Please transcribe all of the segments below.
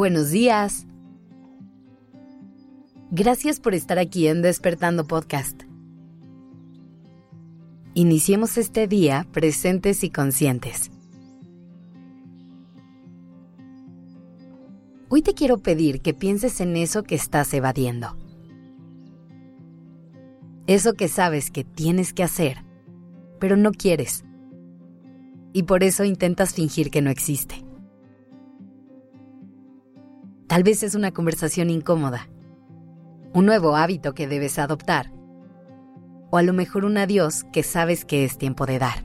Buenos días. Gracias por estar aquí en Despertando Podcast. Iniciemos este día presentes y conscientes. Hoy te quiero pedir que pienses en eso que estás evadiendo. Eso que sabes que tienes que hacer, pero no quieres. Y por eso intentas fingir que no existe. Tal vez es una conversación incómoda, un nuevo hábito que debes adoptar, o a lo mejor un adiós que sabes que es tiempo de dar.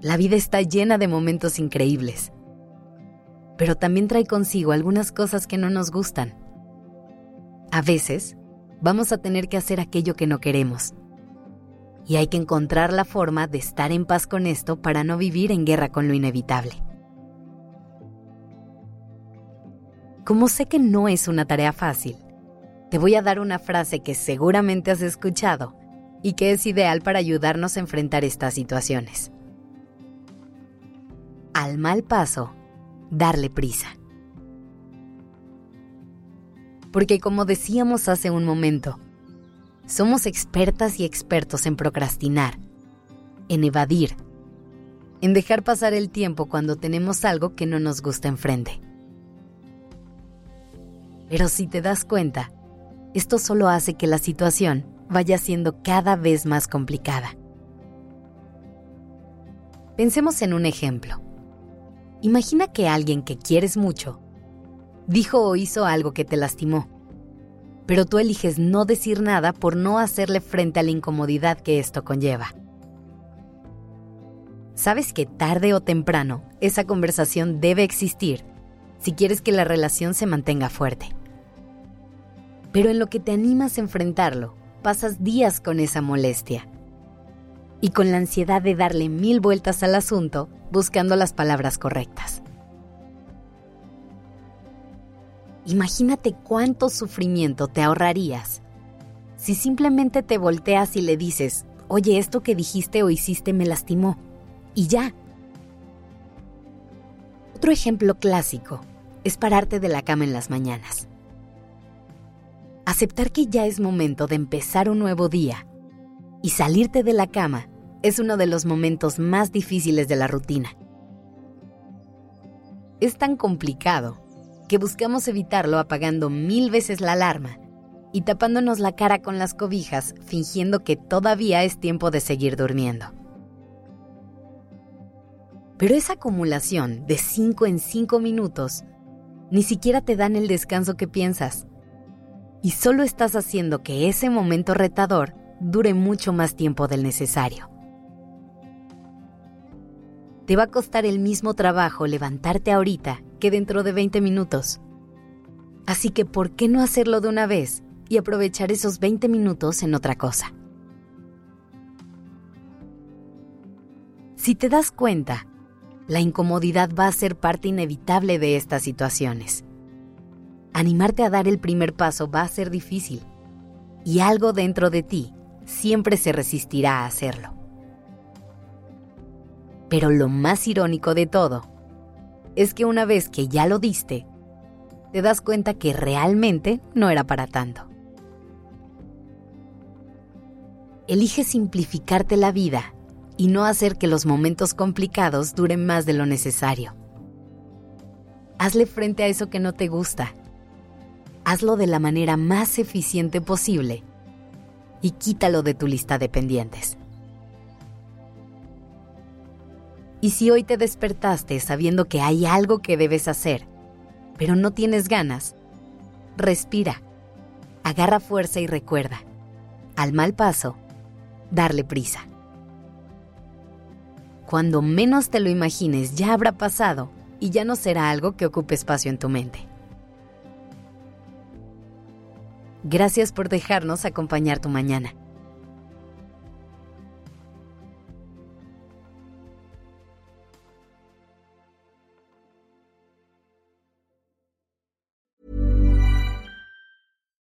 La vida está llena de momentos increíbles, pero también trae consigo algunas cosas que no nos gustan. A veces, vamos a tener que hacer aquello que no queremos. Y hay que encontrar la forma de estar en paz con esto para no vivir en guerra con lo inevitable. Como sé que no es una tarea fácil, te voy a dar una frase que seguramente has escuchado y que es ideal para ayudarnos a enfrentar estas situaciones. Al mal paso, darle prisa. Porque como decíamos hace un momento, somos expertas y expertos en procrastinar, en evadir, en dejar pasar el tiempo cuando tenemos algo que no nos gusta enfrente. Pero si te das cuenta, esto solo hace que la situación vaya siendo cada vez más complicada. Pensemos en un ejemplo. Imagina que alguien que quieres mucho dijo o hizo algo que te lastimó, pero tú eliges no decir nada por no hacerle frente a la incomodidad que esto conlleva. Sabes que tarde o temprano esa conversación debe existir si quieres que la relación se mantenga fuerte. Pero en lo que te animas a enfrentarlo, pasas días con esa molestia. Y con la ansiedad de darle mil vueltas al asunto, buscando las palabras correctas. Imagínate cuánto sufrimiento te ahorrarías si simplemente te volteas y le dices, oye, esto que dijiste o hiciste me lastimó. Y ya. Otro ejemplo clásico es pararte de la cama en las mañanas. Aceptar que ya es momento de empezar un nuevo día y salirte de la cama es uno de los momentos más difíciles de la rutina. Es tan complicado que buscamos evitarlo apagando mil veces la alarma y tapándonos la cara con las cobijas fingiendo que todavía es tiempo de seguir durmiendo. Pero esa acumulación de 5 en 5 minutos ni siquiera te dan el descanso que piensas y solo estás haciendo que ese momento retador dure mucho más tiempo del necesario. Te va a costar el mismo trabajo levantarte ahorita que dentro de 20 minutos. Así que, ¿por qué no hacerlo de una vez y aprovechar esos 20 minutos en otra cosa? Si te das cuenta, la incomodidad va a ser parte inevitable de estas situaciones animarte a dar el primer paso va a ser difícil y algo dentro de ti siempre se resistirá a hacerlo. Pero lo más irónico de todo es que una vez que ya lo diste, te das cuenta que realmente no era para tanto. Elige simplificarte la vida y no hacer que los momentos complicados duren más de lo necesario. Hazle frente a eso que no te gusta hazlo de la manera más eficiente posible y quítalo de tu lista de pendientes. Y si hoy te despertaste sabiendo que hay algo que debes hacer, pero no tienes ganas, respira, agarra fuerza y recuerda, al mal paso, darle prisa. Cuando menos te lo imagines ya habrá pasado y ya no será algo que ocupe espacio en tu mente. Gracias por dejarnos acompañar tu mañana.